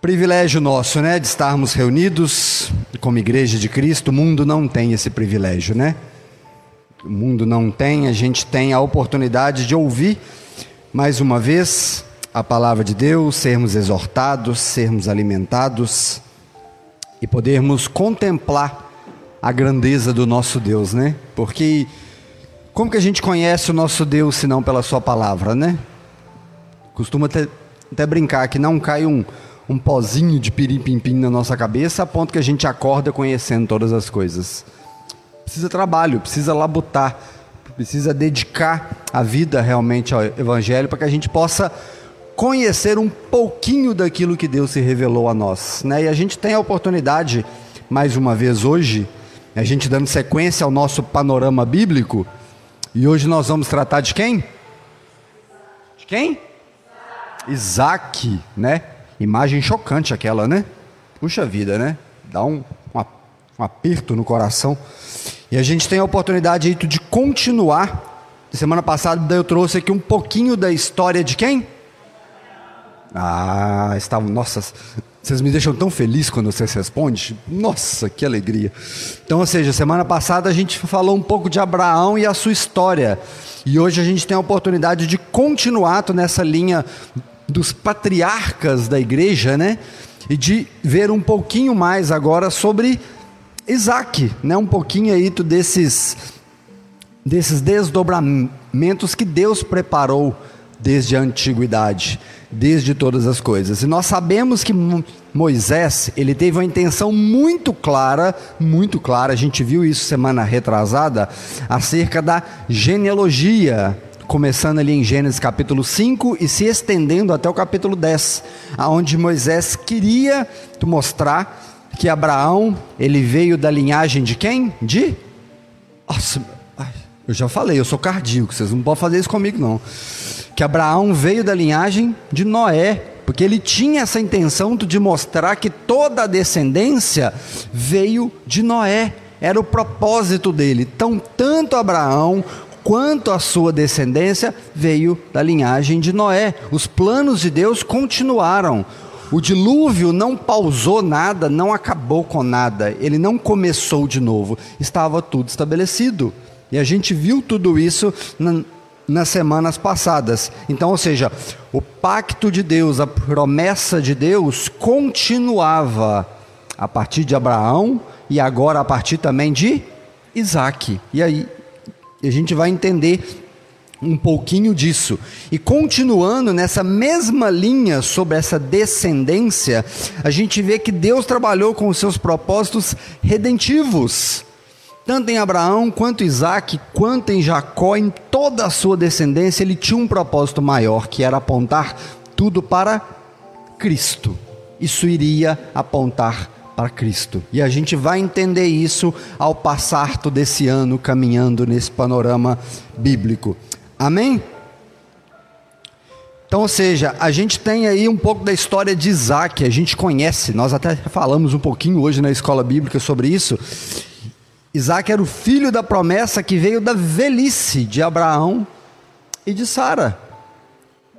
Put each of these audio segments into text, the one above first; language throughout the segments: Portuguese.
Privilégio nosso, né, de estarmos reunidos como igreja de Cristo. O mundo não tem esse privilégio, né? O mundo não tem, a gente tem a oportunidade de ouvir mais uma vez a palavra de Deus, sermos exortados, sermos alimentados e podermos contemplar a grandeza do nosso Deus, né? Porque como que a gente conhece o nosso Deus se não pela sua palavra, né? Costuma até, até brincar que não cai um um pozinho de pirim-pim-pim na nossa cabeça a ponto que a gente acorda conhecendo todas as coisas. Precisa trabalho, precisa labutar, precisa dedicar a vida realmente ao Evangelho para que a gente possa conhecer um pouquinho daquilo que Deus se revelou a nós. Né? E a gente tem a oportunidade, mais uma vez hoje, a gente dando sequência ao nosso panorama bíblico, e hoje nós vamos tratar de quem? De quem? Isaac, né? Imagem chocante aquela, né? Puxa vida, né? Dá um, um, um aperto no coração. E a gente tem a oportunidade aí de continuar. Semana passada eu trouxe aqui um pouquinho da história de quem? Ah, estavam. Nossa, vocês me deixam tão feliz quando vocês respondem. Nossa, que alegria. Então, ou seja, semana passada a gente falou um pouco de Abraão e a sua história. E hoje a gente tem a oportunidade de continuar nessa linha dos patriarcas da igreja, né? E de ver um pouquinho mais agora sobre Isaac, né? Um pouquinho aí desses desses desdobramentos que Deus preparou desde a antiguidade, desde todas as coisas. E nós sabemos que Moisés, ele teve uma intenção muito clara, muito clara, a gente viu isso semana retrasada, acerca da genealogia começando ali em Gênesis capítulo 5 e se estendendo até o capítulo 10, aonde Moisés queria mostrar que Abraão, ele veio da linhagem de quem? De Nossa, eu já falei, eu sou cardíaco, vocês não podem fazer isso comigo não. Que Abraão veio da linhagem de Noé, porque ele tinha essa intenção de mostrar que toda a descendência veio de Noé. Era o propósito dele. Então, tanto Abraão quanto a sua descendência veio da linhagem de Noé. Os planos de Deus continuaram. O dilúvio não pausou nada, não acabou com nada, ele não começou de novo, estava tudo estabelecido. E a gente viu tudo isso na, nas semanas passadas. Então, ou seja, o pacto de Deus, a promessa de Deus continuava a partir de Abraão e agora a partir também de Isaac. E aí, e a gente vai entender um pouquinho disso. E continuando nessa mesma linha sobre essa descendência, a gente vê que Deus trabalhou com os seus propósitos redentivos. Tanto em Abraão, quanto em Isaac, quanto em Jacó, em toda a sua descendência, ele tinha um propósito maior, que era apontar tudo para Cristo. Isso iria apontar para Cristo. E a gente vai entender isso ao passar todo esse ano caminhando nesse panorama bíblico. Amém? Então, ou seja, a gente tem aí um pouco da história de Isaac, a gente conhece, nós até falamos um pouquinho hoje na escola bíblica sobre isso. Isaac era o filho da promessa que veio da velhice de Abraão e de Sara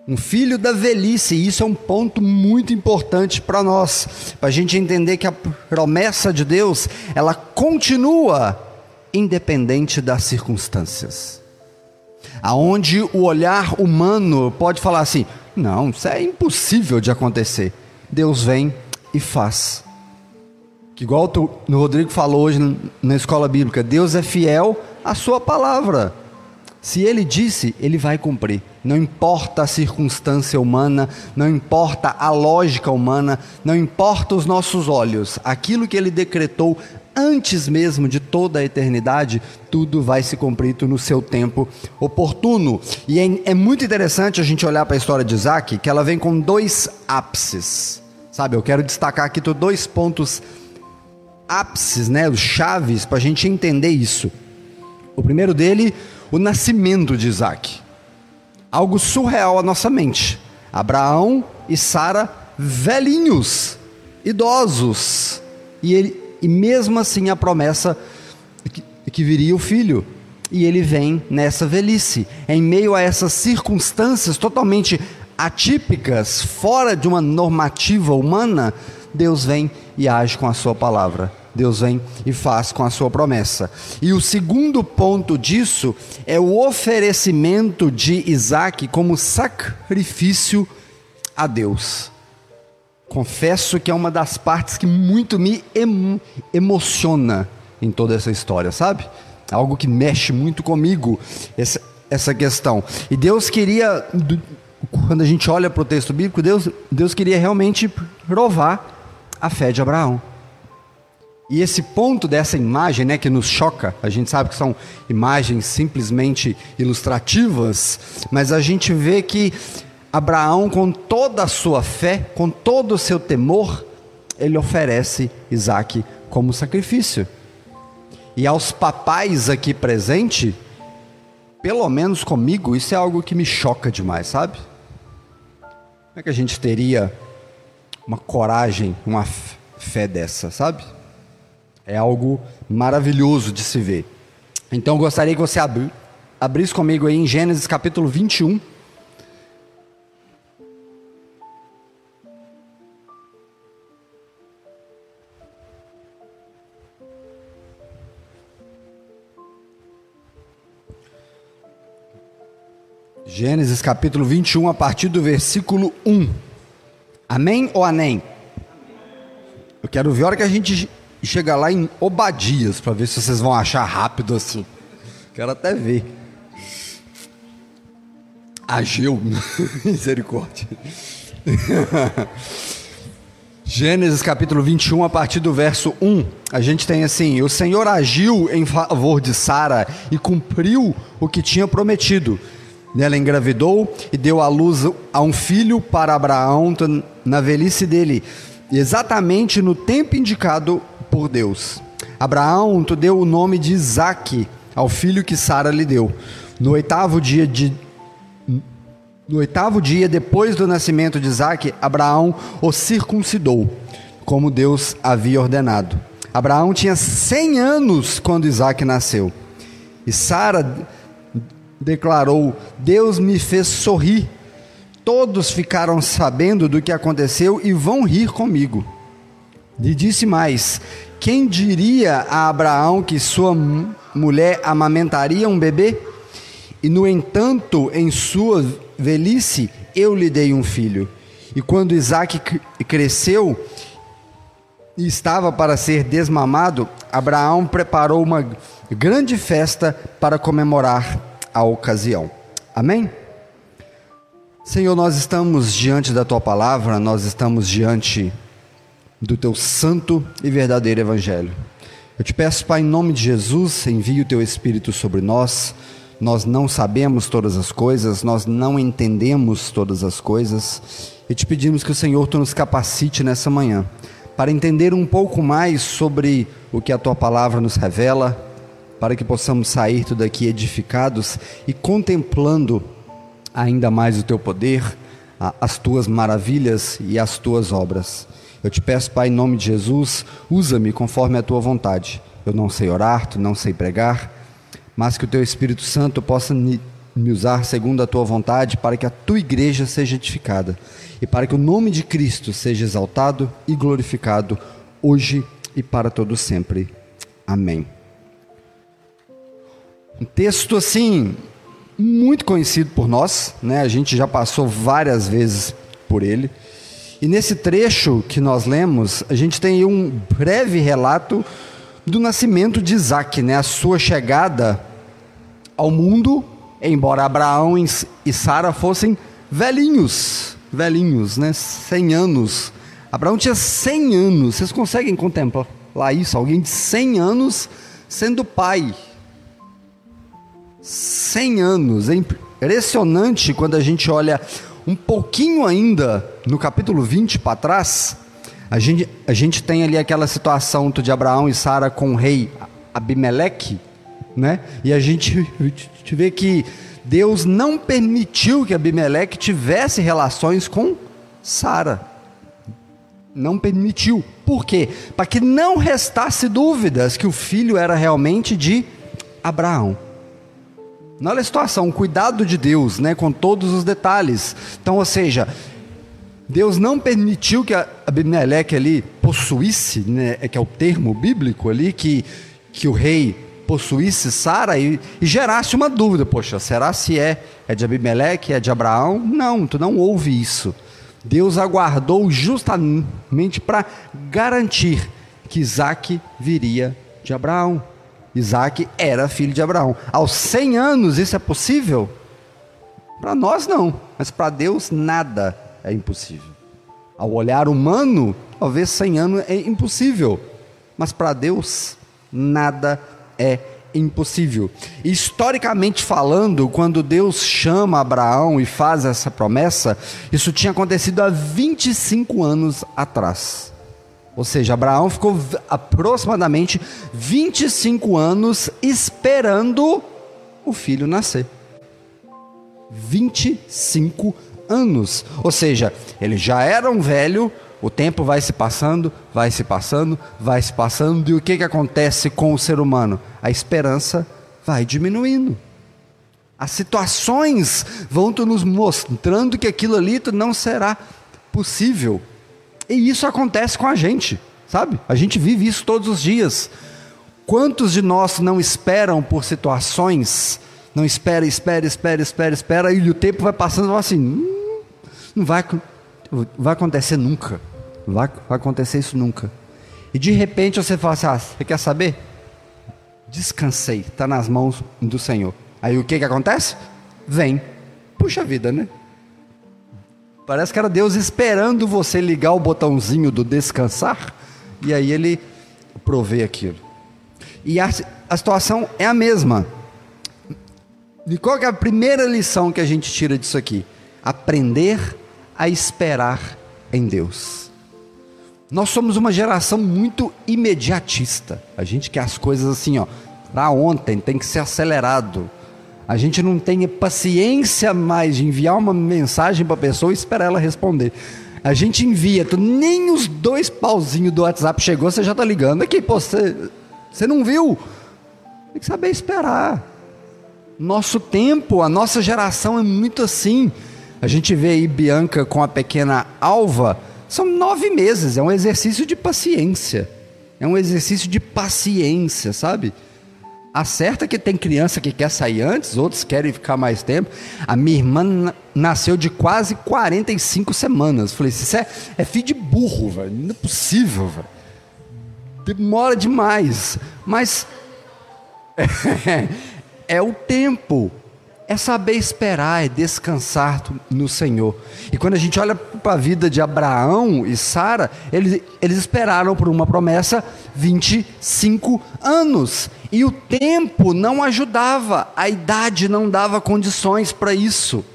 um filho da velhice, e isso é um ponto muito importante para nós, para a gente entender que a promessa de Deus, ela continua independente das circunstâncias. Aonde o olhar humano pode falar assim: não, isso é impossível de acontecer. Deus vem e faz. Igual o Rodrigo falou hoje na escola bíblica, Deus é fiel à sua palavra. Se ele disse, ele vai cumprir. Não importa a circunstância humana, não importa a lógica humana, não importa os nossos olhos, aquilo que ele decretou antes mesmo de toda a eternidade, tudo vai se cumprir no seu tempo oportuno. E é, é muito interessante a gente olhar para a história de Isaac, que ela vem com dois ápices. Sabe, eu quero destacar aqui dois pontos ápices, né, chaves, para a gente entender isso. O primeiro dele o nascimento de Isaac. Algo surreal à nossa mente. Abraão e Sara, velhinhos, idosos. E, ele, e mesmo assim a promessa que, que viria o filho. E ele vem nessa velhice, em meio a essas circunstâncias totalmente atípicas, fora de uma normativa humana, Deus vem e age com a sua palavra. Deus vem e faz com a sua promessa. E o segundo ponto disso é o oferecimento de Isaac como sacrifício a Deus. Confesso que é uma das partes que muito me em emociona em toda essa história, sabe? Algo que mexe muito comigo, essa, essa questão. E Deus queria, quando a gente olha para o texto bíblico, Deus, Deus queria realmente provar a fé de Abraão. E esse ponto dessa imagem, né, que nos choca, a gente sabe que são imagens simplesmente ilustrativas, mas a gente vê que Abraão, com toda a sua fé, com todo o seu temor, ele oferece Isaac como sacrifício. E aos papais aqui presentes, pelo menos comigo, isso é algo que me choca demais, sabe? Como é que a gente teria uma coragem, uma fé dessa, sabe? É algo maravilhoso de se ver. Então eu gostaria que você abrisse comigo aí em Gênesis capítulo 21. Gênesis capítulo 21, a partir do versículo 1. Amém ou anem? Eu quero ver a hora que a gente chegar lá em Obadias, para ver se vocês vão achar rápido assim. Quero até ver. Ageu, misericórdia. Gênesis capítulo 21, a partir do verso 1, a gente tem assim: O Senhor agiu em favor de Sara e cumpriu o que tinha prometido. Ela engravidou e deu à luz a um filho para Abraão na velhice dele, exatamente no tempo indicado por Deus. Abraão tu deu o nome de Isaque ao filho que Sara lhe deu. No oitavo dia de no oitavo dia depois do nascimento de Isaque, Abraão o circuncidou, como Deus havia ordenado. Abraão tinha cem anos quando Isaque nasceu. E Sara declarou: Deus me fez sorrir. Todos ficaram sabendo do que aconteceu e vão rir comigo. E disse mais: Quem diria a Abraão que sua mulher amamentaria um bebê? E no entanto, em sua velhice, eu lhe dei um filho. E quando Isaac cresceu e estava para ser desmamado, Abraão preparou uma grande festa para comemorar a ocasião. Amém? Senhor, nós estamos diante da tua palavra, nós estamos diante do teu santo e verdadeiro evangelho. Eu te peço, Pai, em nome de Jesus, envie o teu Espírito sobre nós. Nós não sabemos todas as coisas, nós não entendemos todas as coisas, e te pedimos que o Senhor tu nos capacite nessa manhã para entender um pouco mais sobre o que a tua palavra nos revela, para que possamos sair tudo aqui edificados e contemplando ainda mais o teu poder, as tuas maravilhas e as tuas obras. Eu te peço, Pai, em nome de Jesus, usa-me conforme a tua vontade. Eu não sei orar, tu não sei pregar, mas que o teu Espírito Santo possa me usar segundo a tua vontade para que a tua igreja seja edificada e para que o nome de Cristo seja exaltado e glorificado hoje e para todo sempre. Amém. Um texto assim muito conhecido por nós, né? A gente já passou várias vezes por ele. E nesse trecho que nós lemos, a gente tem um breve relato do nascimento de Isaac, né? A sua chegada ao mundo, embora Abraão e Sara fossem velhinhos, velhinhos, né? 100 anos. Abraão tinha 100 anos. Vocês conseguem contemplar isso? Alguém de 100 anos sendo pai 100 anos. É impressionante quando a gente olha um pouquinho ainda no capítulo 20 para trás. A gente, a gente tem ali aquela situação de Abraão e Sara com o rei Abimeleque, né? E a gente, vê que Deus não permitiu que Abimeleque tivesse relações com Sara. Não permitiu. Por quê? Para que não restasse dúvidas que o filho era realmente de Abraão. Olha a situação, o cuidado de Deus, né, com todos os detalhes. Então, ou seja, Deus não permitiu que Abimeleque ali possuísse, né, é que é o termo bíblico ali, que, que o rei possuísse Sara e, e, gerasse uma dúvida, poxa, será se é, é de Abimeleque, é de Abraão? Não, tu não ouve isso. Deus aguardou justamente para garantir que Isaac viria de Abraão. Isaac era filho de Abraão. Aos 100 anos isso é possível? Para nós não, mas para Deus nada é impossível. Ao olhar humano, talvez 100 anos é impossível, mas para Deus nada é impossível. Historicamente falando, quando Deus chama Abraão e faz essa promessa, isso tinha acontecido há 25 anos atrás. Ou seja, Abraão ficou aproximadamente 25 anos esperando o filho nascer. 25 anos. Ou seja, ele já era um velho, o tempo vai se passando, vai se passando, vai se passando, e o que, que acontece com o ser humano? A esperança vai diminuindo. As situações vão nos mostrando que aquilo ali não será possível. E isso acontece com a gente, sabe? A gente vive isso todos os dias. Quantos de nós não esperam por situações, não espera, espera, espera, espera, espera, e o tempo vai passando assim, hum, não vai, vai acontecer nunca, vai, vai acontecer isso nunca. E de repente você fala assim, ah, você quer saber? Descansei, está nas mãos do Senhor. Aí o que que acontece? Vem, puxa vida, né? Parece que era Deus esperando você ligar o botãozinho do descansar e aí ele provê aquilo. E a, a situação é a mesma. E qual é a primeira lição que a gente tira disso aqui? Aprender a esperar em Deus. Nós somos uma geração muito imediatista. A gente quer as coisas assim, ó, para ontem, tem que ser acelerado. A gente não tem paciência mais de enviar uma mensagem para a pessoa e esperar ela responder. A gente envia, tu, nem os dois pauzinhos do WhatsApp chegou, você já está ligando aqui, pô, você, você não viu? Tem que saber esperar. Nosso tempo, a nossa geração é muito assim. A gente vê aí Bianca com a pequena Alva, são nove meses, é um exercício de paciência. É um exercício de paciência, sabe? Acerta que tem criança que quer sair antes, outros querem ficar mais tempo. A minha irmã nasceu de quase 45 semanas. Falei, isso é, é filho de burro, velho. Não é possível, velho. Demora demais. Mas é, é o tempo é saber esperar, é descansar no Senhor. E quando a gente olha para a vida de Abraão e Sara, eles, eles esperaram por uma promessa 25 anos. E o tempo não ajudava, a idade não dava condições para isso.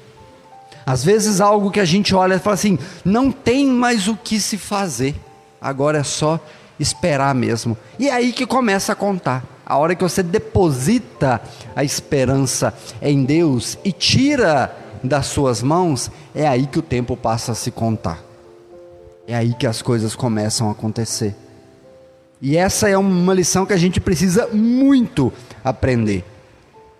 Às vezes algo que a gente olha e fala assim, não tem mais o que se fazer, agora é só esperar mesmo. E é aí que começa a contar. A hora que você deposita a esperança em Deus e tira das suas mãos, é aí que o tempo passa a se contar. É aí que as coisas começam a acontecer. E essa é uma lição que a gente precisa muito aprender.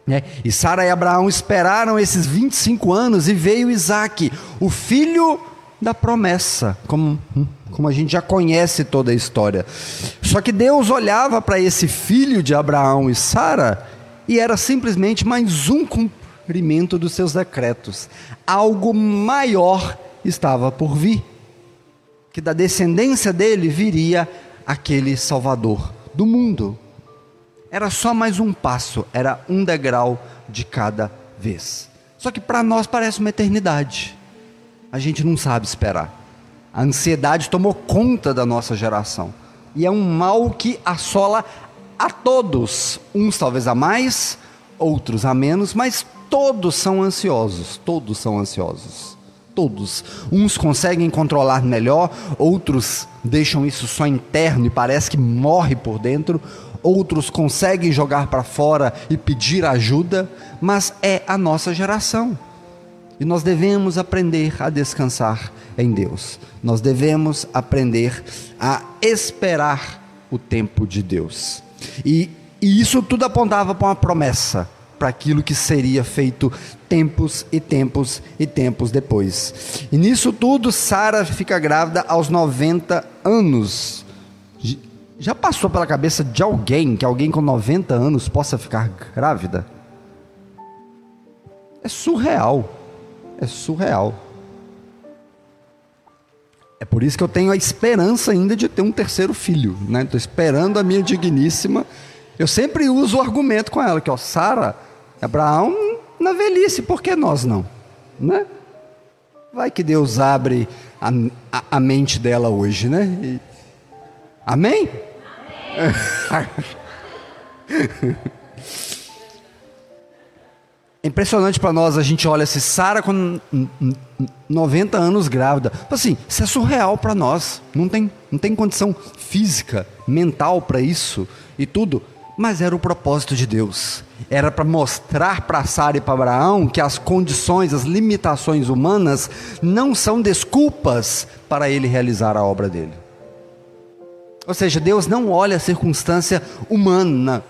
Né? E Sara e Abraão esperaram esses 25 anos e veio Isaac, o filho da promessa, como, como a gente já conhece toda a história. Só que Deus olhava para esse filho de Abraão e Sara e era simplesmente mais um cumprimento dos seus decretos. Algo maior estava por vir. Que da descendência dele viria aquele Salvador do mundo. Era só mais um passo, era um degrau de cada vez. Só que para nós parece uma eternidade a gente não sabe esperar. A ansiedade tomou conta da nossa geração. E é um mal que assola a todos, uns talvez a mais, outros a menos, mas todos são ansiosos, todos são ansiosos. Todos. Uns conseguem controlar melhor, outros deixam isso só interno e parece que morre por dentro, outros conseguem jogar para fora e pedir ajuda, mas é a nossa geração. E nós devemos aprender a descansar em Deus. Nós devemos aprender a esperar o tempo de Deus. E, e isso tudo apontava para uma promessa, para aquilo que seria feito tempos e tempos e tempos depois. E nisso tudo, Sara fica grávida aos 90 anos. Já passou pela cabeça de alguém que alguém com 90 anos possa ficar grávida? É surreal. É surreal. É por isso que eu tenho a esperança ainda de ter um terceiro filho, né? Estou esperando a minha digníssima. Eu sempre uso o argumento com ela que, ó, Sara, Abraão na velhice, por que nós não, né? Vai que Deus abre a, a, a mente dela hoje, né? E, amém? amém. Impressionante para nós, a gente olha se Sara com 90 anos grávida. Assim, isso é surreal para nós. Não tem, não tem condição física, mental para isso e tudo. Mas era o propósito de Deus. Era para mostrar para Sara e para Abraão que as condições, as limitações humanas não são desculpas para ele realizar a obra dele. Ou seja, Deus não olha a circunstância humana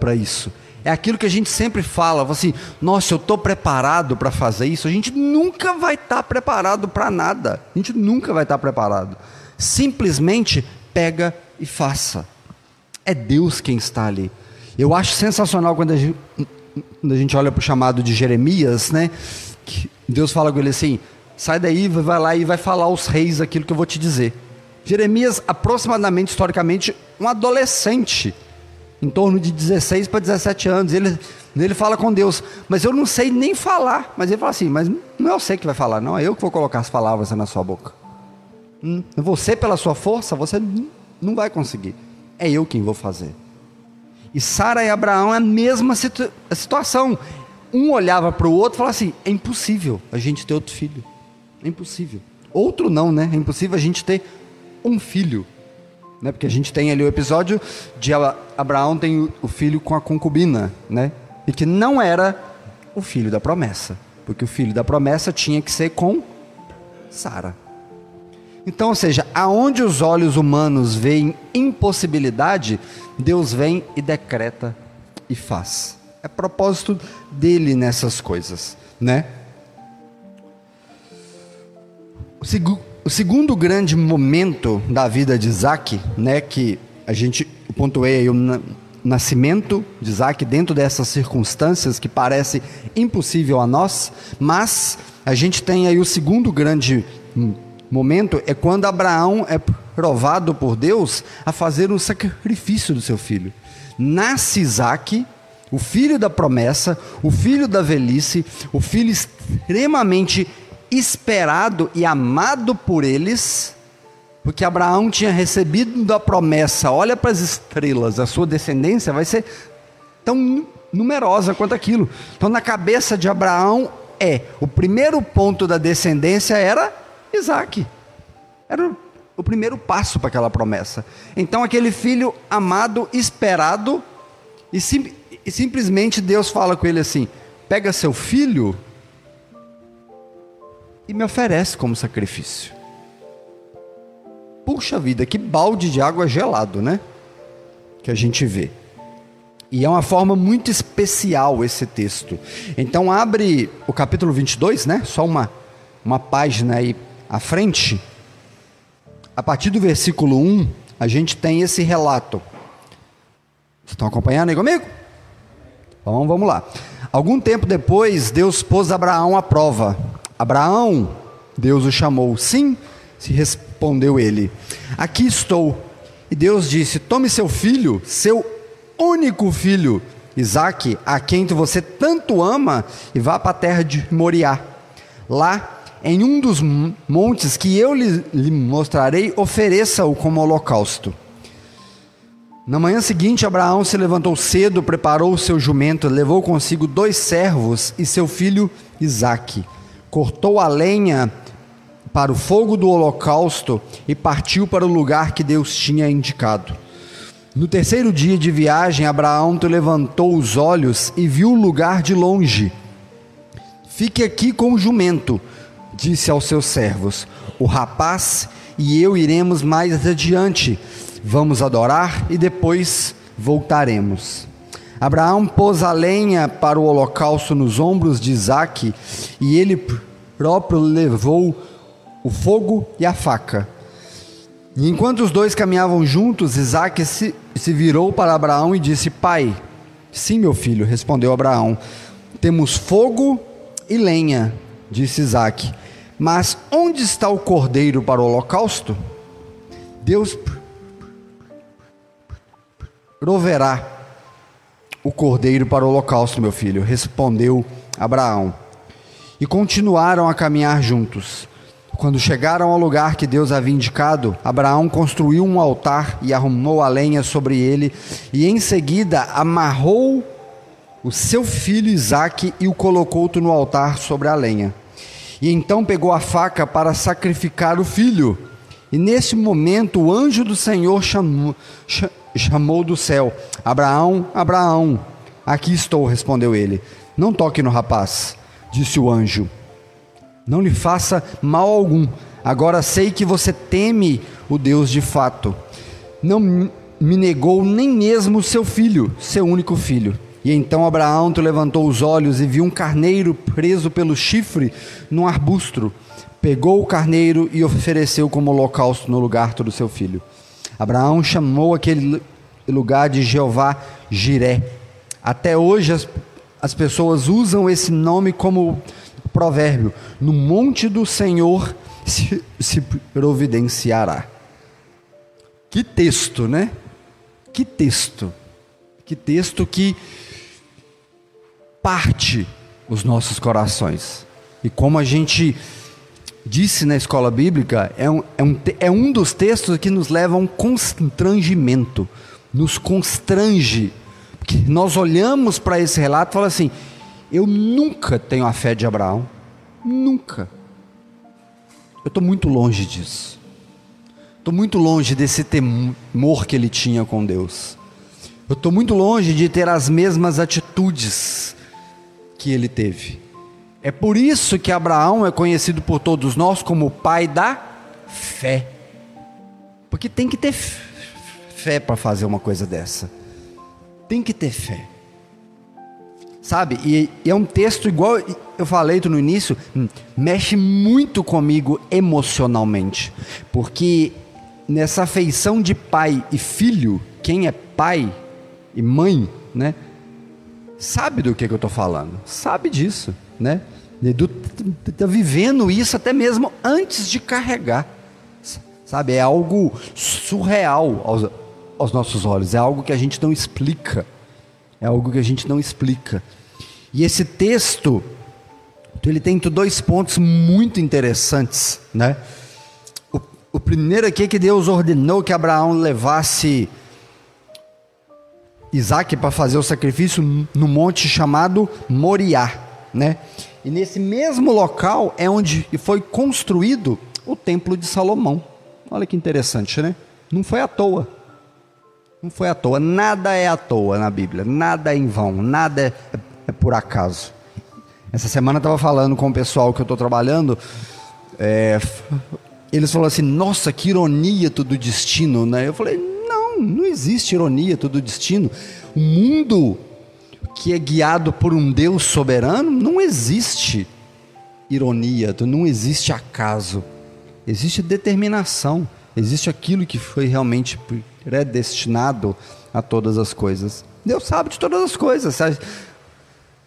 para isso. É aquilo que a gente sempre fala, assim, nossa, eu estou preparado para fazer isso. A gente nunca vai estar tá preparado para nada. A gente nunca vai estar tá preparado. Simplesmente pega e faça. É Deus quem está ali. Eu acho sensacional quando a gente, quando a gente olha para o chamado de Jeremias, né? Que Deus fala com ele assim: sai daí, vai lá e vai falar aos reis aquilo que eu vou te dizer. Jeremias, aproximadamente, historicamente, um adolescente em torno de 16 para 17 anos. Ele, ele fala com Deus, mas eu não sei nem falar. Mas ele fala assim: Mas não é você que vai falar, não, é eu que vou colocar as palavras na sua boca. Hum, você, pela sua força, você não vai conseguir. É eu quem vou fazer. E Sara e Abraão é a mesma situ a situação. Um olhava para o outro e falava assim: é impossível a gente ter outro filho. É impossível. Outro não, né? É impossível a gente ter um filho. Né? Porque a gente tem ali o episódio de Abraão tem o filho com a concubina, né? E que não era o filho da promessa, porque o filho da promessa tinha que ser com Sara. Então, ou seja, aonde os olhos humanos veem impossibilidade, Deus vem e decreta e faz. É propósito dele nessas coisas, né? O segundo o segundo grande momento da vida de Isaac, né, que a gente pontuei aí o nascimento de Isaac dentro dessas circunstâncias que parece impossível a nós, mas a gente tem aí o segundo grande momento é quando Abraão é provado por Deus a fazer um sacrifício do seu filho. Nasce Isaac, o filho da promessa, o filho da velhice, o filho extremamente esperado e amado por eles, porque Abraão tinha recebido da promessa: olha para as estrelas, a sua descendência vai ser tão numerosa quanto aquilo. Então, na cabeça de Abraão, é o primeiro ponto da descendência era Isaac. Era o primeiro passo para aquela promessa. Então, aquele filho amado, esperado, e, sim, e simplesmente Deus fala com ele assim: pega seu filho e me oferece como sacrifício. Puxa vida, que balde de água gelado, né? Que a gente vê. E é uma forma muito especial esse texto. Então abre o capítulo 22, né? Só uma uma página aí à frente. A partir do versículo 1, a gente tem esse relato. Vocês estão acompanhando aí comigo? Então vamos lá. Algum tempo depois, Deus pôs Abraão à prova Abraão, Deus o chamou. Sim, se respondeu ele. Aqui estou. E Deus disse: Tome seu filho, seu único filho, Isaque, a quem você tanto ama, e vá para a terra de Moriá. Lá, em um dos montes que eu lhe, lhe mostrarei, ofereça-o como holocausto. Na manhã seguinte, Abraão se levantou cedo, preparou o seu jumento, levou consigo dois servos e seu filho Isaque cortou a lenha para o fogo do holocausto e partiu para o lugar que Deus tinha indicado. No terceiro dia de viagem, Abraão levantou os olhos e viu o lugar de longe. Fique aqui com o jumento, disse aos seus servos. O rapaz e eu iremos mais adiante. Vamos adorar e depois voltaremos. Abraão pôs a lenha para o holocausto nos ombros de Isaque e ele próprio levou o fogo e a faca. E enquanto os dois caminhavam juntos, Isaque se, se virou para Abraão e disse: Pai, sim, meu filho, respondeu Abraão, temos fogo e lenha, disse Isaque, mas onde está o cordeiro para o holocausto? Deus proverá o cordeiro para o holocausto, meu filho, respondeu Abraão. E continuaram a caminhar juntos. Quando chegaram ao lugar que Deus havia indicado, Abraão construiu um altar e arrumou a lenha sobre ele, e em seguida amarrou o seu filho Isaque e o colocou no altar sobre a lenha. E então pegou a faca para sacrificar o filho. E nesse momento o anjo do Senhor chamou, chamou do céu: Abraão, Abraão. Aqui estou, respondeu ele. Não toque no rapaz, disse o anjo. Não lhe faça mal algum. Agora sei que você teme o Deus de fato. Não me negou nem mesmo seu filho, seu único filho. E então Abraão levantou os olhos e viu um carneiro preso pelo chifre num arbusto. Pegou o carneiro e ofereceu como holocausto no lugar do seu filho. Abraão chamou aquele lugar de Jeová Jiré. Até hoje as, as pessoas usam esse nome como provérbio: no monte do Senhor se, se providenciará. Que texto, né? Que texto. Que texto que parte os nossos corações. E como a gente disse na escola bíblica, é um, é um, é um dos textos que nos leva a um constrangimento, nos constrange. Porque nós olhamos para esse relato e falamos assim: eu nunca tenho a fé de Abraão, nunca. Eu estou muito longe disso. Estou muito longe desse temor que ele tinha com Deus. Eu estou muito longe de ter as mesmas atitudes que ele teve. É por isso que Abraão é conhecido por todos nós como o pai da fé. Porque tem que ter fé para fazer uma coisa dessa. Tem que ter fé. Sabe? E, e, é um texto igual eu falei no início, hum, mexe muito comigo emocionalmente. Porque nessa afeição de pai e filho, quem é pai e mãe, né? Sabe do que, que eu estou falando, sabe disso, né? Está vivendo isso até mesmo antes de carregar. Sabe? É algo surreal aos, aos nossos olhos. É algo que a gente não explica. É algo que a gente não explica. E esse texto, ele tem dois pontos muito interessantes, né? O, o primeiro aqui é que Deus ordenou que Abraão levasse Isaac para fazer o sacrifício no monte chamado Moriá, né? E nesse mesmo local é onde foi construído o templo de Salomão. Olha que interessante, né? Não foi à toa. Não foi à toa. Nada é à toa na Bíblia. Nada é em vão. Nada é, é por acaso. Essa semana eu estava falando com o pessoal que eu estou trabalhando. É, eles falaram assim: Nossa, que ironia do destino, né? Eu falei: Não, existe ironia do destino. O mundo que é guiado por um Deus soberano, não existe ironia, não existe acaso. Existe determinação, existe aquilo que foi realmente predestinado a todas as coisas. Deus sabe de todas as coisas.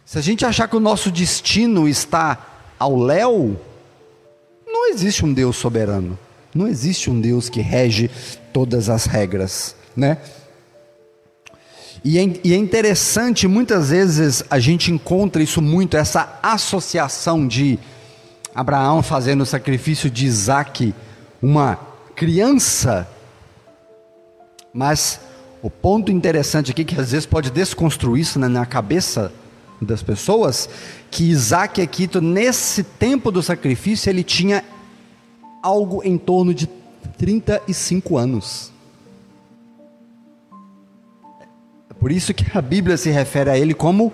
Se a gente achar que o nosso destino está ao léu, não existe um Deus soberano. Não existe um Deus que rege todas as regras, né? E é, e é interessante, muitas vezes a gente encontra isso muito, essa associação de Abraão fazendo o sacrifício de Isaac, uma criança. Mas o ponto interessante aqui, que às vezes pode desconstruir isso né, na cabeça das pessoas, que Isaac aqui, nesse tempo do sacrifício, ele tinha algo em torno de 35 anos. Por isso que a Bíblia se refere a ele como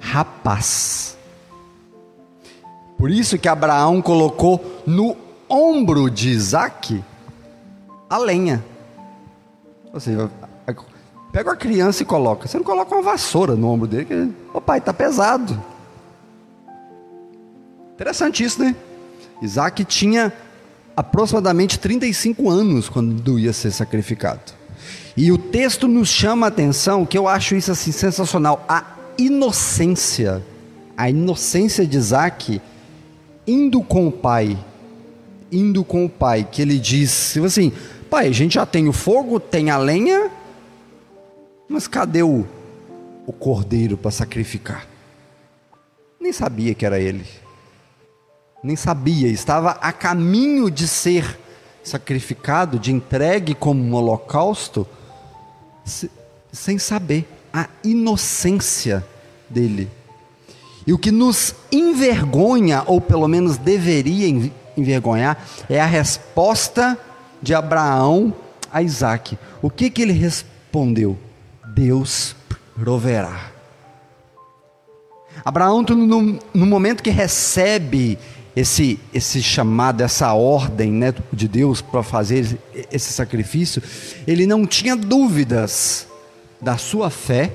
rapaz. Por isso que Abraão colocou no ombro de Isaac a lenha. Ou seja, Pega a criança e coloca. Você não coloca uma vassoura no ombro dele, ô pai, tá pesado. Interessante isso, né? Isaac tinha aproximadamente 35 anos quando ia ser sacrificado. E o texto nos chama a atenção, que eu acho isso assim sensacional, a inocência, a inocência de Isaac indo com o pai, indo com o pai, que ele diz, assim, pai, a gente já tem o fogo, tem a lenha, mas cadê o, o cordeiro para sacrificar? Nem sabia que era ele nem sabia, estava a caminho de ser sacrificado, de entregue como um holocausto, sem saber a inocência dele. E o que nos envergonha, ou pelo menos deveria envergonhar, é a resposta de Abraão a Isaac. O que, que ele respondeu? Deus proverá. Abraão, no, no momento que recebe esse, esse chamado, essa ordem né, de Deus para fazer esse sacrifício, ele não tinha dúvidas da sua fé,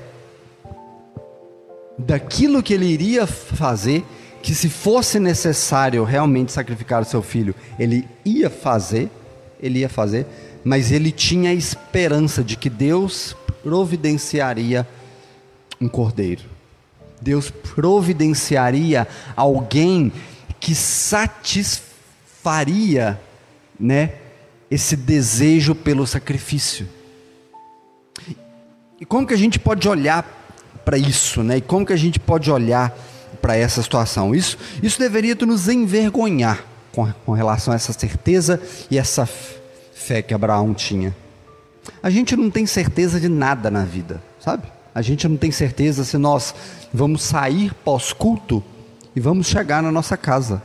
daquilo que ele iria fazer, que se fosse necessário realmente sacrificar o seu filho, ele ia fazer, ele ia fazer, mas ele tinha a esperança de que Deus providenciaria um cordeiro. Deus providenciaria alguém que satisfaria, né, esse desejo pelo sacrifício. E como que a gente pode olhar para isso, né? E como que a gente pode olhar para essa situação? Isso, isso deveria nos envergonhar com, com relação a essa certeza e essa fé que Abraão tinha. A gente não tem certeza de nada na vida, sabe? A gente não tem certeza se nós vamos sair pós-culto e vamos chegar na nossa casa.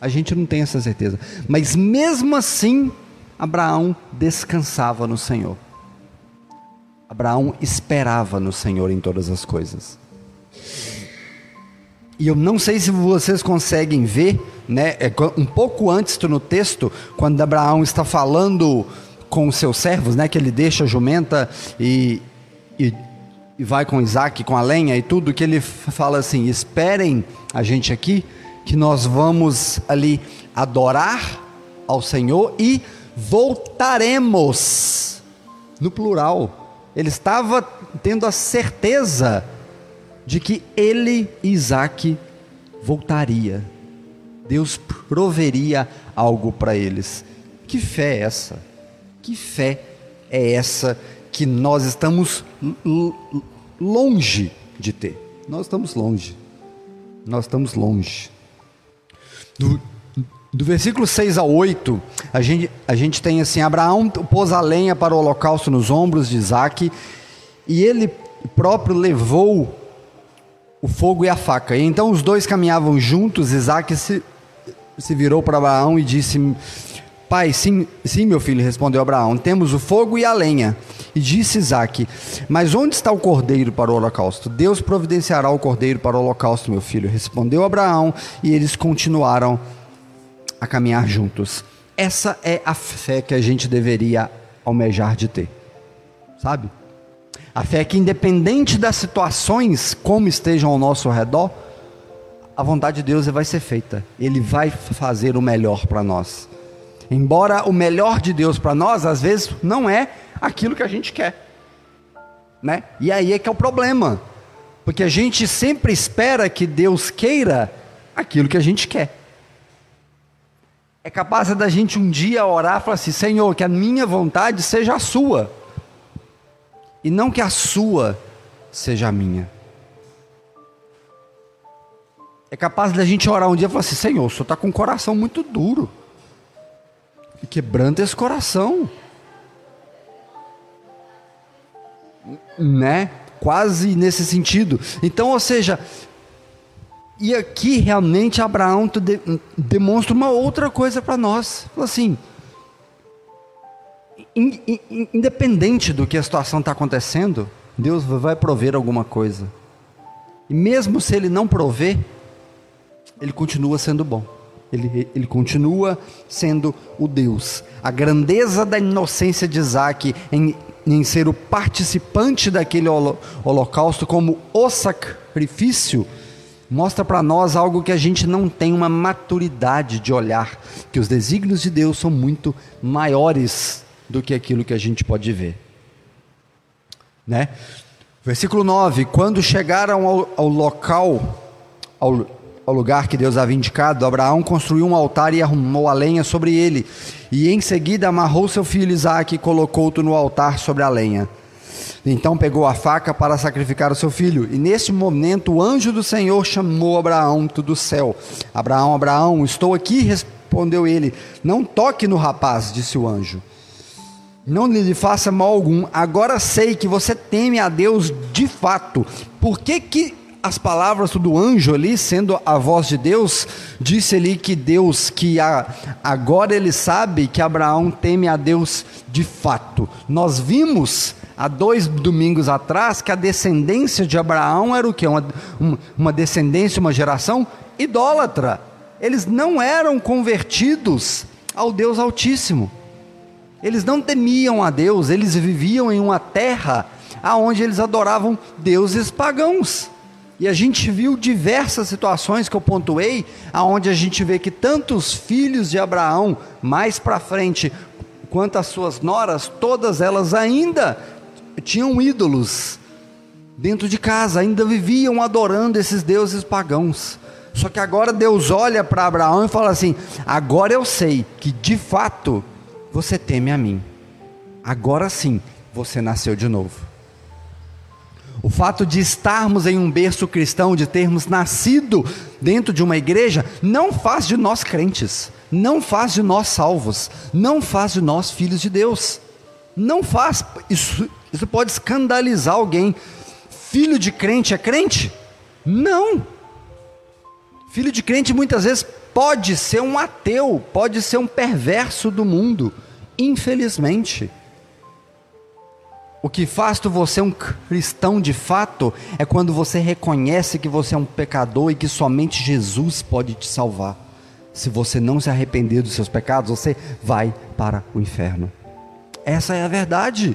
A gente não tem essa certeza. Mas mesmo assim, Abraão descansava no Senhor. Abraão esperava no Senhor em todas as coisas. E eu não sei se vocês conseguem ver, né, é um pouco antes no texto, quando Abraão está falando com os seus servos, né, que ele deixa a jumenta e, e e vai com Isaac, com a lenha e tudo, que ele fala assim: esperem a gente aqui, que nós vamos ali adorar ao Senhor e voltaremos. No plural. Ele estava tendo a certeza de que ele, Isaac, voltaria. Deus proveria algo para eles. Que fé é essa? Que fé é essa que nós estamos longe de ter. Nós estamos longe. Nós estamos longe. Do, do versículo 6 ao 8, a gente, a gente tem assim: Abraão pôs a lenha para o holocausto nos ombros de Isaac, e ele próprio levou o fogo e a faca. E então os dois caminhavam juntos. Isaac se, se virou para Abraão e disse: Pai, sim, sim, meu filho, respondeu Abraão: temos o fogo e a lenha. E disse Isaac: Mas onde está o cordeiro para o holocausto? Deus providenciará o cordeiro para o holocausto, meu filho. Respondeu Abraão, e eles continuaram a caminhar juntos. Essa é a fé que a gente deveria almejar de ter, sabe? A fé que, independente das situações como estejam ao nosso redor, a vontade de Deus vai ser feita. Ele vai fazer o melhor para nós. Embora o melhor de Deus para nós, às vezes, não é aquilo que a gente quer. Né? E aí é que é o problema. Porque a gente sempre espera que Deus queira aquilo que a gente quer. É capaz da gente um dia orar e falar assim: Senhor, que a minha vontade seja a sua, e não que a sua seja a minha. É capaz da gente orar um dia e falar assim: Senhor, o senhor está com um coração muito duro, e quebrando esse coração. né? Quase nesse sentido. Então, ou seja, e aqui realmente Abraão de, demonstra uma outra coisa para nós. Assim, in, in, independente do que a situação está acontecendo, Deus vai prover alguma coisa. E mesmo se Ele não prover, Ele continua sendo bom. Ele, ele continua sendo o Deus. A grandeza da inocência de Isaac em em ser o participante daquele holocausto como o sacrifício, mostra para nós algo que a gente não tem uma maturidade de olhar, que os desígnios de Deus são muito maiores do que aquilo que a gente pode ver. Né? Versículo 9: Quando chegaram ao, ao local, ao, ao lugar que Deus havia indicado, Abraão construiu um altar e arrumou a lenha sobre ele. E em seguida amarrou seu filho Isaque e colocou-o no altar sobre a lenha. Então pegou a faca para sacrificar o seu filho. E nesse momento o anjo do Senhor chamou Abraão do céu. Abraão, Abraão, estou aqui, respondeu ele. Não toque no rapaz, disse o anjo. Não lhe faça mal algum. Agora sei que você teme a Deus de fato. Por que que as palavras do anjo ali, sendo a voz de Deus, disse ali que Deus, que a, agora ele sabe que Abraão teme a Deus de fato. Nós vimos há dois domingos atrás que a descendência de Abraão era o que? Uma, uma descendência, uma geração idólatra. Eles não eram convertidos ao Deus Altíssimo. Eles não temiam a Deus, eles viviam em uma terra aonde eles adoravam deuses pagãos. E a gente viu diversas situações que eu pontuei, aonde a gente vê que tanto os filhos de Abraão, mais para frente, quanto as suas noras, todas elas ainda tinham ídolos dentro de casa, ainda viviam adorando esses deuses pagãos. Só que agora Deus olha para Abraão e fala assim: agora eu sei que de fato você teme a mim. Agora sim você nasceu de novo. O fato de estarmos em um berço cristão, de termos nascido dentro de uma igreja, não faz de nós crentes, não faz de nós salvos, não faz de nós filhos de Deus. Não faz, isso, isso pode escandalizar alguém. Filho de crente é crente? Não. Filho de crente muitas vezes pode ser um ateu, pode ser um perverso do mundo, infelizmente. O que faz tu você um cristão de fato é quando você reconhece que você é um pecador e que somente Jesus pode te salvar. Se você não se arrepender dos seus pecados, você vai para o inferno. Essa é a verdade.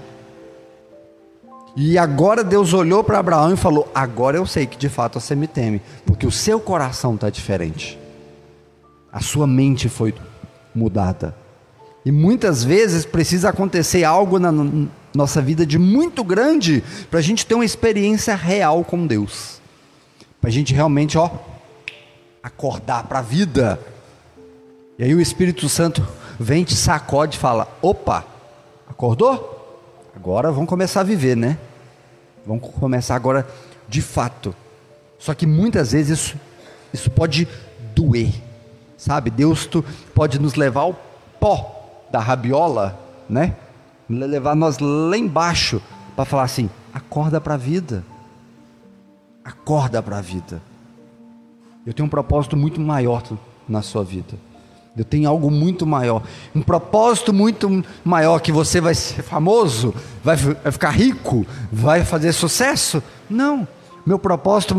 E agora Deus olhou para Abraão e falou: Agora eu sei que de fato você me teme, porque o seu coração está diferente, a sua mente foi mudada. E muitas vezes precisa acontecer algo na, nossa vida de muito grande para a gente ter uma experiência real com Deus. Para a gente realmente, ó, acordar para a vida. E aí o Espírito Santo vem, te sacode e fala: opa, acordou? Agora vamos começar a viver, né? Vamos começar agora de fato. Só que muitas vezes isso, isso pode doer, sabe? Deus tu, pode nos levar ao pó da rabiola, né? Levar nós lá embaixo para falar assim: acorda para a vida. Acorda para a vida. Eu tenho um propósito muito maior na sua vida. Eu tenho algo muito maior. Um propósito muito maior que você vai ser famoso, vai, ficar rico, vai fazer sucesso. Não. Meu propósito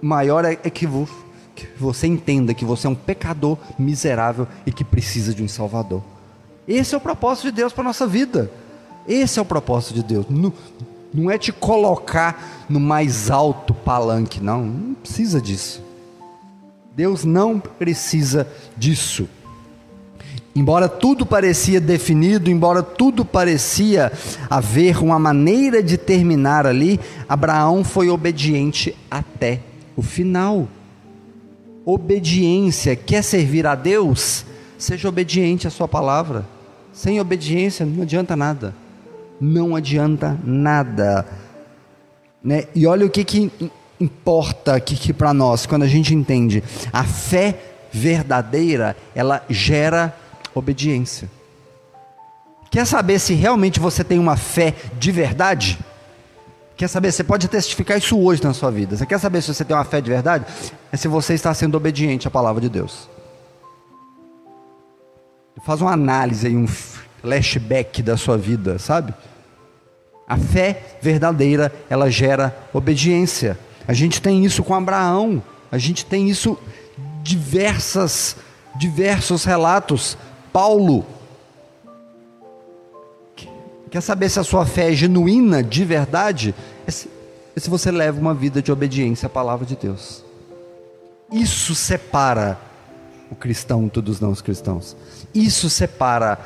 maior é, é que você entenda que você é um pecador miserável e que precisa de um Salvador. Esse é o propósito de Deus para a nossa vida. Esse é o propósito de Deus. Não, não é te colocar no mais alto palanque, não. Não precisa disso. Deus não precisa disso. Embora tudo parecia definido, embora tudo parecia haver uma maneira de terminar ali, Abraão foi obediente até o final. Obediência, quer servir a Deus? Seja obediente à Sua palavra. Sem obediência não adianta nada. Não adianta nada. Né? E olha o que, que importa aqui para nós, quando a gente entende. A fé verdadeira, ela gera obediência. Quer saber se realmente você tem uma fé de verdade? Quer saber? Você pode testificar isso hoje na sua vida. Você quer saber se você tem uma fé de verdade? É se você está sendo obediente à palavra de Deus. Faz uma análise aí, um flashback da sua vida, sabe? A fé verdadeira, ela gera obediência. A gente tem isso com Abraão. A gente tem isso diversas diversos relatos. Paulo Quer saber se a sua fé é genuína, de verdade? É se, é se você leva uma vida de obediência à palavra de Deus. Isso separa o cristão dos não cristãos. Isso separa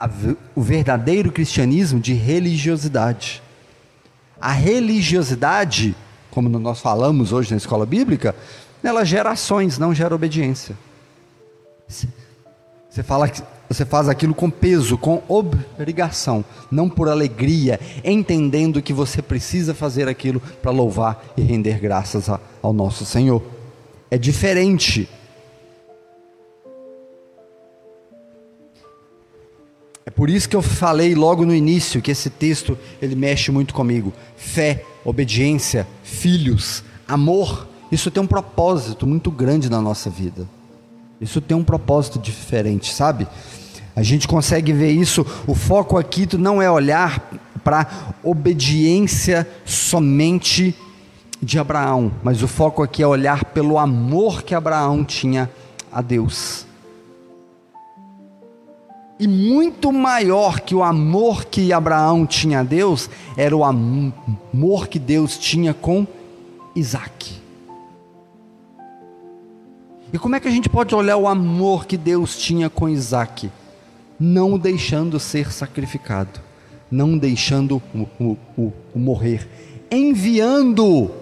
a, o verdadeiro cristianismo de religiosidade. A religiosidade, como nós falamos hoje na escola bíblica, ela gera ações, não gera obediência. Você fala que você faz aquilo com peso, com obrigação, não por alegria, entendendo que você precisa fazer aquilo para louvar e render graças a, ao nosso Senhor. É diferente por isso que eu falei logo no início que esse texto ele mexe muito comigo. Fé, obediência, filhos, amor, isso tem um propósito muito grande na nossa vida. Isso tem um propósito diferente, sabe? A gente consegue ver isso. O foco aqui não é olhar para obediência somente de Abraão, mas o foco aqui é olhar pelo amor que Abraão tinha a Deus. E muito maior que o amor que Abraão tinha a Deus, era o amor que Deus tinha com Isaac. E como é que a gente pode olhar o amor que Deus tinha com Isaac? Não o deixando ser sacrificado, não deixando o, o, o, o morrer, enviando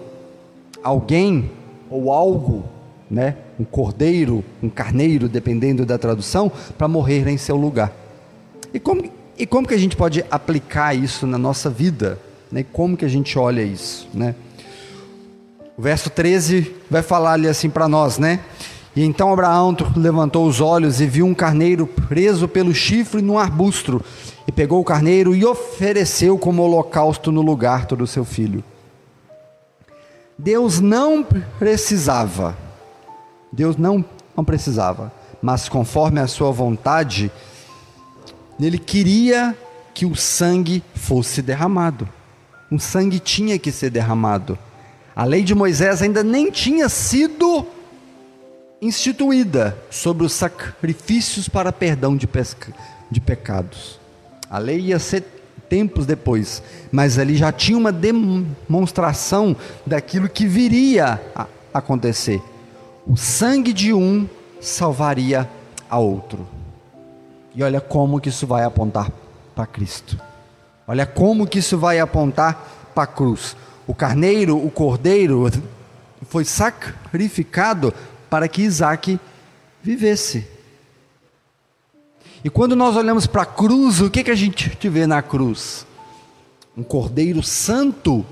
alguém ou algo né, um cordeiro, um carneiro, dependendo da tradução, para morrer em seu lugar. E como, e como que a gente pode aplicar isso na nossa vida? Né? Como que a gente olha isso? Né? O verso 13 vai falar ali assim para nós, né? E então Abraão levantou os olhos e viu um carneiro preso pelo chifre num arbusto, e pegou o carneiro e ofereceu como holocausto no lugar do seu filho. Deus não precisava Deus não, não precisava, mas conforme a sua vontade, ele queria que o sangue fosse derramado. Um sangue tinha que ser derramado. A lei de Moisés ainda nem tinha sido instituída sobre os sacrifícios para perdão de, pesca, de pecados. A lei ia ser tempos depois, mas ali já tinha uma demonstração daquilo que viria a acontecer o sangue de um salvaria a outro. E olha como que isso vai apontar para Cristo. Olha como que isso vai apontar para a cruz. O carneiro, o cordeiro, foi sacrificado para que Isaac vivesse. E quando nós olhamos para a cruz, o que, que a gente vê na cruz? Um cordeiro santo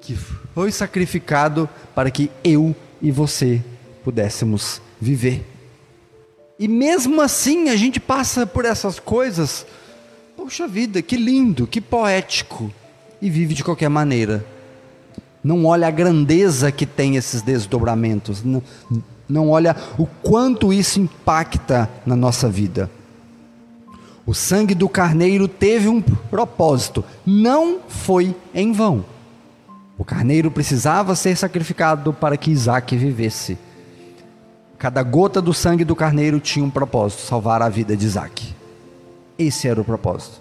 que foi sacrificado para que eu e você pudéssemos viver. E mesmo assim a gente passa por essas coisas, poxa vida, que lindo, que poético, e vive de qualquer maneira. Não olha a grandeza que tem esses desdobramentos, não, não olha o quanto isso impacta na nossa vida. O sangue do carneiro teve um propósito, não foi em vão. O carneiro precisava ser sacrificado para que Isaac vivesse. Cada gota do sangue do carneiro tinha um propósito: salvar a vida de Isaac. Esse era o propósito.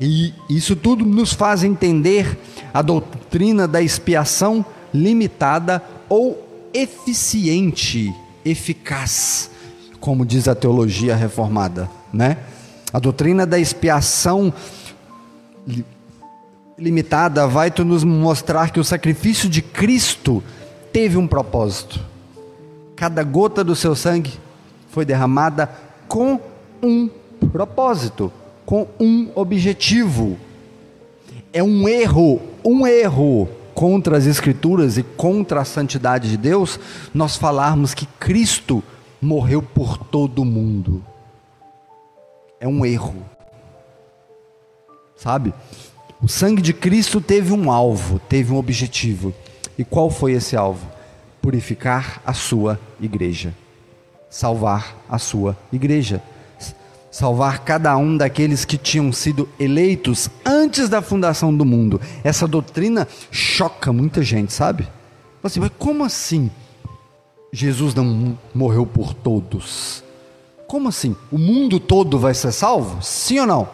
E isso tudo nos faz entender a doutrina da expiação limitada ou eficiente, eficaz, como diz a teologia reformada, né? A doutrina da expiação limitada vai tu nos mostrar que o sacrifício de Cristo teve um propósito. Cada gota do seu sangue foi derramada com um propósito, com um objetivo. É um erro, um erro contra as Escrituras e contra a santidade de Deus nós falarmos que Cristo morreu por todo mundo. É um erro. Sabe? O sangue de Cristo teve um alvo, teve um objetivo. E qual foi esse alvo? Purificar a sua igreja. Salvar a sua igreja. Salvar cada um daqueles que tinham sido eleitos antes da fundação do mundo. Essa doutrina choca muita gente, sabe? Assim, mas como assim? Jesus não morreu por todos. Como assim? O mundo todo vai ser salvo? Sim ou não?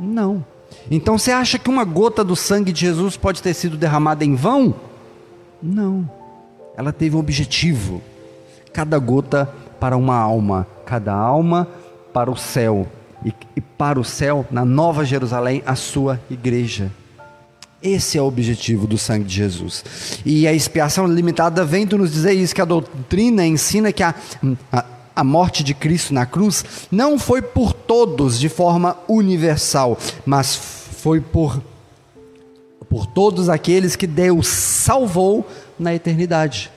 Não. Então você acha que uma gota do sangue de Jesus pode ter sido derramada em vão? Não. Ela teve um objetivo. Cada gota para uma alma, cada alma para o céu. E, e para o céu, na Nova Jerusalém, a sua igreja. Esse é o objetivo do sangue de Jesus. E a expiação limitada vem nos dizer isso, que a doutrina ensina que a, a, a, morte de Cristo na cruz não foi por todos de forma universal, mas foi por, por todos aqueles que Deus salvou na eternidade.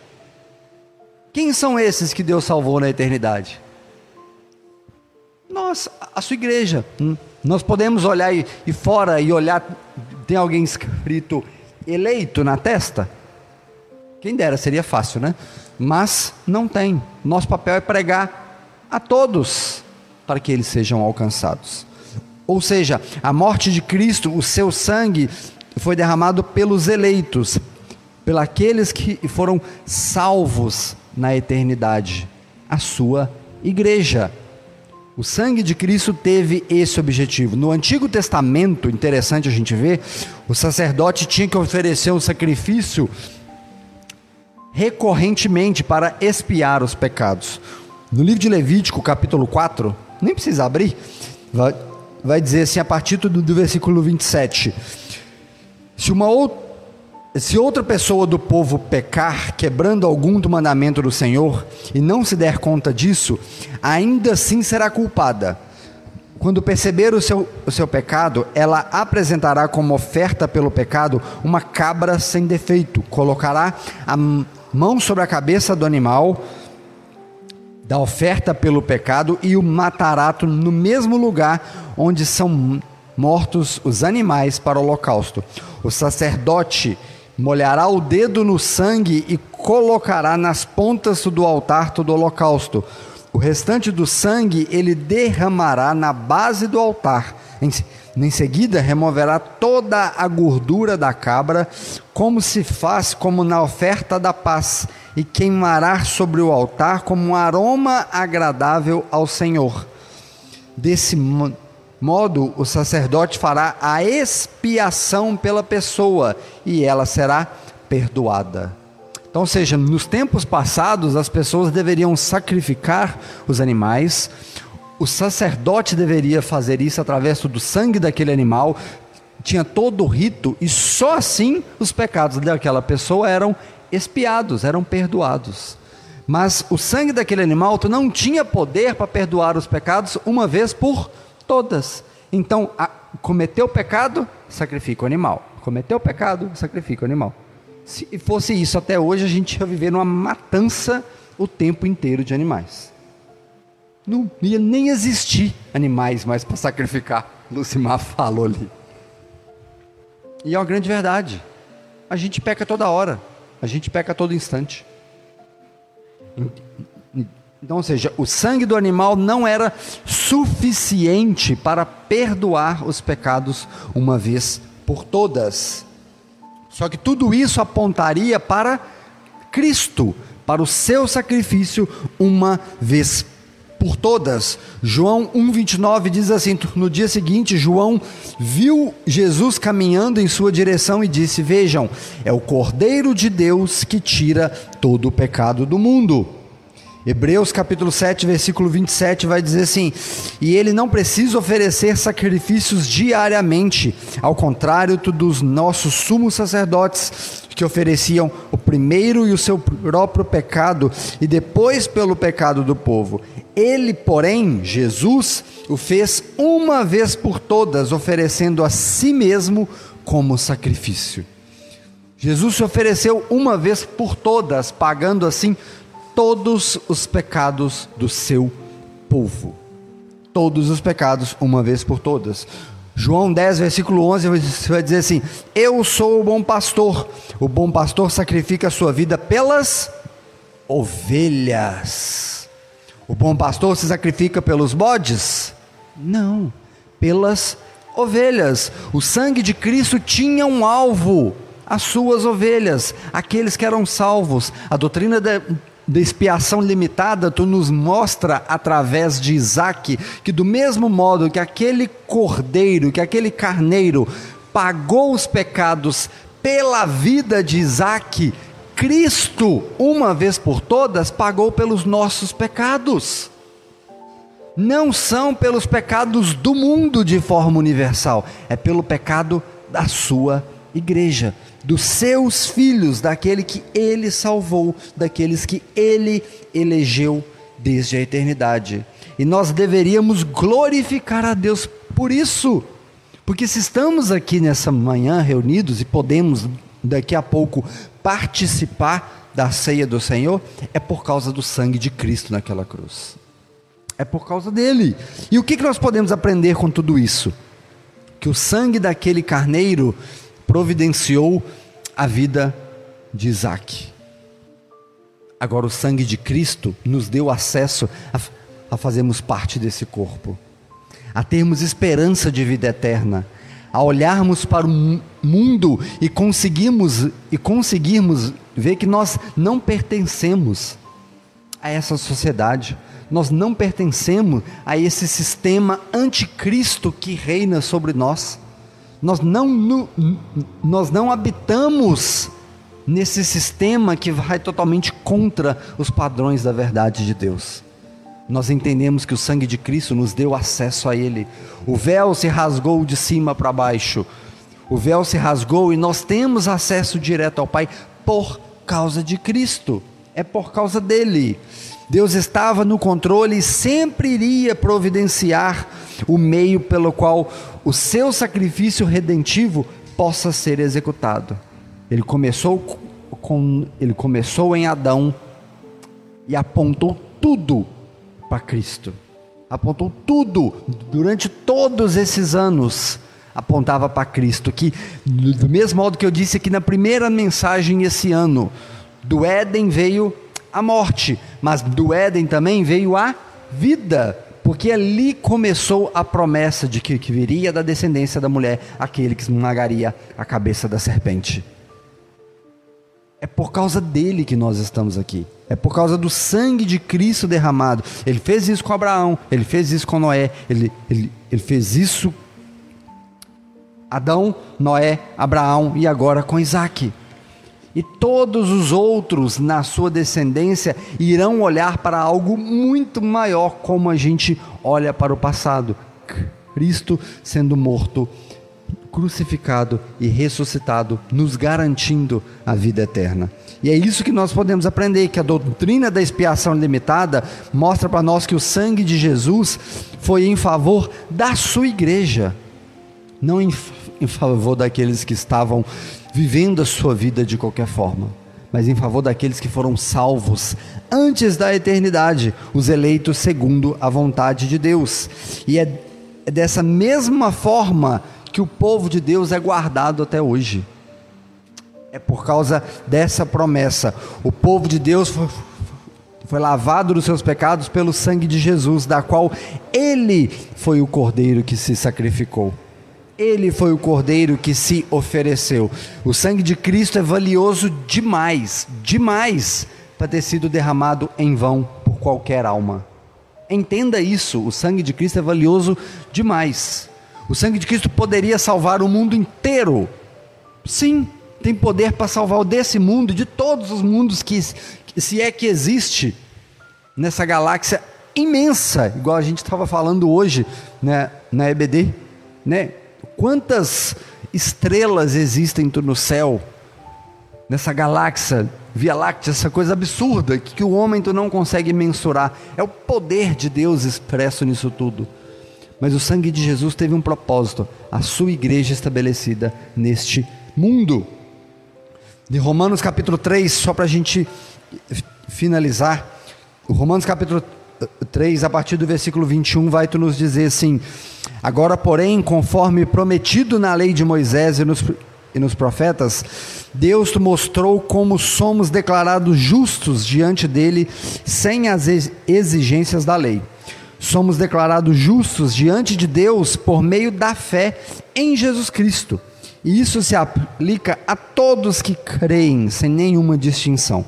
Quem são esses que Deus salvou na eternidade? Nós, a sua igreja. Hum? Nós podemos olhar e, e fora e olhar tem alguém escrito eleito na testa? Quem dera, seria fácil, né? Mas não tem. Nosso papel é pregar a todos para que eles sejam alcançados. Ou seja, a morte de Cristo, o seu sangue foi derramado pelos eleitos, pelos aqueles que foram salvos na eternidade, a sua igreja. O sangue de Cristo teve esse objetivo. No Antigo Testamento, interessante a gente ver, o sacerdote tinha que oferecer um sacrifício recorrentemente para expiar os pecados. No livro de Levítico, capítulo 4, nem precisa abrir, vai, vai dizer assim, a partir do, do versículo 27. Se uma outra se outra pessoa do povo pecar, quebrando algum do mandamento do Senhor, e não se der conta disso, ainda assim será culpada. Quando perceber o seu, o seu pecado, ela apresentará como oferta pelo pecado uma cabra sem defeito, colocará a mão sobre a cabeça do animal da oferta pelo pecado e o matará no mesmo lugar onde são mortos os animais para o holocausto. O sacerdote molhará o dedo no sangue e colocará nas pontas do altar do holocausto. O restante do sangue ele derramará na base do altar. Em, em seguida, removerá toda a gordura da cabra, como se faz como na oferta da paz, e queimará sobre o altar como um aroma agradável ao Senhor. Desse modo, o sacerdote fará a expiação pela pessoa e ela será perdoada. Então, ou seja, nos tempos passados, as pessoas deveriam sacrificar os animais, o sacerdote deveria fazer isso através do sangue daquele animal, tinha todo o rito, e só assim os pecados daquela pessoa eram expiados, eram perdoados. Mas o sangue daquele animal não tinha poder para perdoar os pecados uma vez por Todas. Então, a, cometeu o pecado, sacrifica o animal. Cometeu o pecado, sacrifica o animal. Se fosse isso até hoje, a gente ia viver numa matança o tempo inteiro de animais. Não ia nem existir animais mais para sacrificar. Lucimar falou ali. E é uma grande verdade. A gente peca toda hora. A gente peca a todo instante. Então, ou seja, o sangue do animal não era suficiente para perdoar os pecados uma vez por todas. Só que tudo isso apontaria para Cristo, para o seu sacrifício uma vez por todas. João 1:29 diz assim: No dia seguinte, João viu Jesus caminhando em sua direção e disse: Vejam, é o Cordeiro de Deus que tira todo o pecado do mundo. Hebreus capítulo 7, versículo 27 vai dizer assim: E ele não precisa oferecer sacrifícios diariamente, ao contrário dos nossos sumos sacerdotes, que ofereciam o primeiro e o seu próprio pecado, e depois pelo pecado do povo. Ele, porém, Jesus, o fez uma vez por todas, oferecendo a si mesmo como sacrifício. Jesus se ofereceu uma vez por todas, pagando assim todos os pecados do seu povo. Todos os pecados, uma vez por todas. João 10, versículo 11, vai dizer assim: Eu sou o bom pastor. O bom pastor sacrifica a sua vida pelas ovelhas. O bom pastor se sacrifica pelos bodes? Não, pelas ovelhas. O sangue de Cristo tinha um alvo: as suas ovelhas, aqueles que eram salvos. A doutrina da expiação limitada, tu nos mostra através de Isaac que, do mesmo modo que aquele cordeiro, que aquele carneiro pagou os pecados pela vida de Isaac, Cristo, uma vez por todas, pagou pelos nossos pecados. Não são pelos pecados do mundo de forma universal, é pelo pecado da sua igreja, dos seus filhos, daquele que ele salvou, daqueles que ele elegeu desde a eternidade. E nós deveríamos glorificar a Deus por isso. Porque se estamos aqui nessa manhã reunidos e podemos daqui a pouco participar da ceia do Senhor, é por causa do sangue de Cristo naquela cruz. É por causa dele. E o que nós podemos aprender com tudo isso? Que o sangue daquele carneiro providenciou a vida de Isaac. Agora, o sangue de Cristo nos deu acesso a, a fazermos parte desse corpo, a termos esperança de vida eterna, a olharmos para o mundo e conseguirmos, e conseguirmos ver que nós não pertencemos a essa sociedade, nós não pertencemos a esse sistema anticristo que reina sobre nós. Nós não, nós não habitamos nesse sistema que vai totalmente contra os padrões da verdade de Deus nós entendemos que o sangue de Cristo nos deu acesso a Ele. O véu se rasgou de cima para baixo. O véu se rasgou e nós temos acesso direto ao Pai por causa de Cristo. É por causa dele. Deus estava no controle e sempre iria providenciar o meio pelo qual o seu sacrifício redentivo possa ser executado. Ele começou com ele começou em Adão e apontou tudo para Cristo. Apontou tudo, durante todos esses anos, apontava para Cristo. Que, do mesmo modo que eu disse aqui na primeira mensagem esse ano, do Éden veio a morte, mas do Éden também veio a vida, porque ali começou a promessa de que, que viria da descendência da mulher aquele que esmagaria a cabeça da serpente. É por causa dele que nós estamos aqui. É por causa do sangue de Cristo derramado. Ele fez isso com Abraão, ele fez isso com Noé, ele, ele, ele fez isso Adão, Noé, Abraão e agora com Isaac. E todos os outros na sua descendência irão olhar para algo muito maior, como a gente olha para o passado. Cristo sendo morto crucificado e ressuscitado, nos garantindo a vida eterna. E é isso que nós podemos aprender: que a doutrina da expiação limitada mostra para nós que o sangue de Jesus foi em favor da sua igreja, não em, em favor daqueles que estavam vivendo a sua vida de qualquer forma mas em favor daqueles que foram salvos antes da eternidade, os eleitos segundo a vontade de Deus. E é dessa mesma forma que o povo de Deus é guardado até hoje. É por causa dessa promessa. O povo de Deus foi, foi lavado dos seus pecados pelo sangue de Jesus, da qual ele foi o cordeiro que se sacrificou. Ele foi o cordeiro que se ofereceu. O sangue de Cristo é valioso demais, demais, para ter sido derramado em vão por qualquer alma. Entenda isso: o sangue de Cristo é valioso demais. O sangue de Cristo poderia salvar o mundo inteiro. Sim, tem poder para salvar o desse mundo, de todos os mundos que, se é que existe nessa galáxia imensa, igual a gente estava falando hoje né, na EBD, né? Quantas estrelas existem no céu, nessa galáxia, Via Láctea, essa coisa absurda que, que o homem tu não consegue mensurar. É o poder de Deus expresso nisso tudo. Mas o sangue de Jesus teve um propósito, a sua igreja estabelecida neste mundo. De Romanos capítulo 3, só para a gente finalizar, Romanos capítulo 3, a partir do versículo 21, vai tu nos dizer assim: Agora, porém, conforme prometido na lei de Moisés e nos, e nos profetas, Deus te mostrou como somos declarados justos diante dele, sem as exigências da lei somos declarados justos diante de Deus por meio da fé em Jesus Cristo. E isso se aplica a todos que creem, sem nenhuma distinção.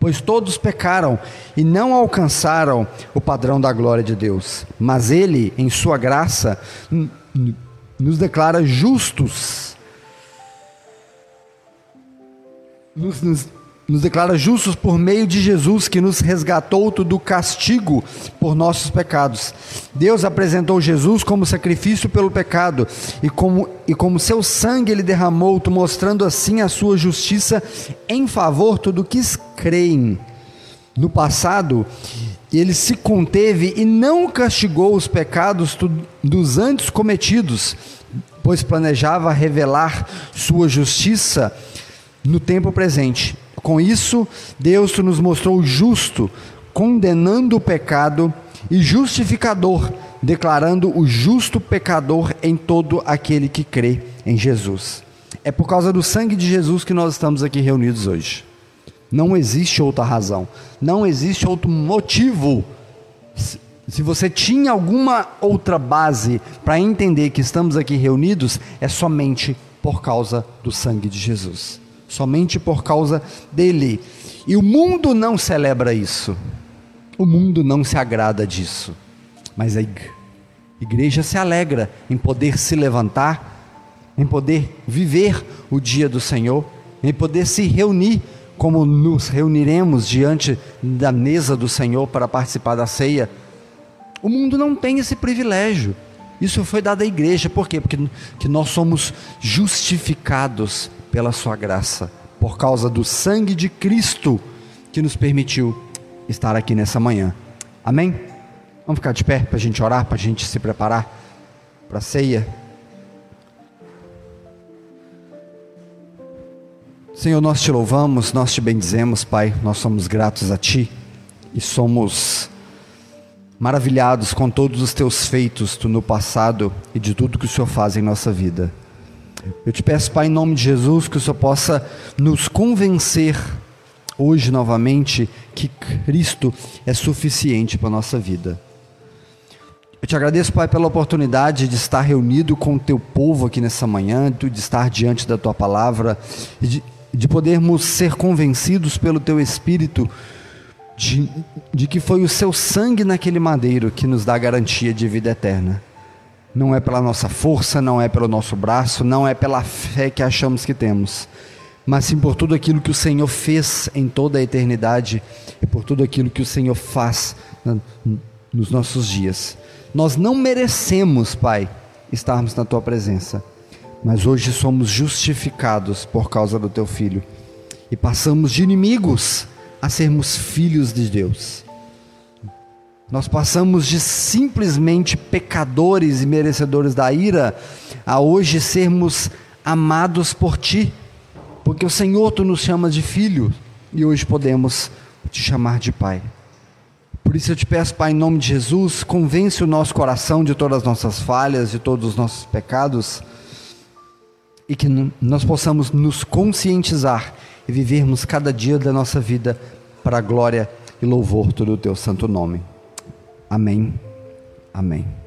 pois todos pecaram e não alcançaram o padrão da glória de Deus. Mas Ele, em Sua graça, nos declara justos. Nos, nos, nos declara justos por meio de Jesus que nos resgatou do castigo por nossos pecados. Deus apresentou Jesus como sacrifício pelo pecado e como, e como seu sangue ele derramou, mostrando assim a sua justiça em favor do que creem. No passado, ele se conteve e não castigou os pecados dos antes cometidos, pois planejava revelar sua justiça no tempo presente com isso, Deus nos mostrou justo, condenando o pecado, e justificador, declarando o justo pecador em todo aquele que crê em Jesus. É por causa do sangue de Jesus que nós estamos aqui reunidos hoje. Não existe outra razão, não existe outro motivo. Se você tinha alguma outra base para entender que estamos aqui reunidos, é somente por causa do sangue de Jesus somente por causa dele. E o mundo não celebra isso. O mundo não se agrada disso. Mas a igreja se alegra em poder se levantar, em poder viver o dia do Senhor, em poder se reunir como nos reuniremos diante da mesa do Senhor para participar da ceia. O mundo não tem esse privilégio. Isso foi dado à igreja, por quê? Porque que nós somos justificados pela sua graça, por causa do sangue de Cristo que nos permitiu estar aqui nessa manhã. Amém? Vamos ficar de pé para a gente orar, para a gente se preparar para a ceia. Senhor, nós te louvamos, nós te bendizemos, Pai, nós somos gratos a Ti e somos maravilhados com todos os Teus feitos no passado e de tudo que o Senhor faz em nossa vida. Eu te peço, Pai, em nome de Jesus, que o Senhor possa nos convencer hoje novamente que Cristo é suficiente para a nossa vida. Eu te agradeço, Pai, pela oportunidade de estar reunido com o teu povo aqui nessa manhã, de estar diante da tua palavra, de, de podermos ser convencidos pelo teu Espírito de, de que foi o seu sangue naquele madeiro que nos dá garantia de vida eterna. Não é pela nossa força, não é pelo nosso braço, não é pela fé que achamos que temos, mas sim por tudo aquilo que o Senhor fez em toda a eternidade e por tudo aquilo que o Senhor faz nos nossos dias. Nós não merecemos, Pai, estarmos na tua presença, mas hoje somos justificados por causa do teu filho e passamos de inimigos a sermos filhos de Deus. Nós passamos de simplesmente pecadores e merecedores da ira a hoje sermos amados por Ti, porque o Senhor Tu nos chama de filho e hoje podemos te chamar de Pai. Por isso eu te peço, Pai, em nome de Jesus, convence o nosso coração de todas as nossas falhas, de todos os nossos pecados, e que nós possamos nos conscientizar e vivermos cada dia da nossa vida para a glória e louvor do Teu santo nome. Amém. Amém.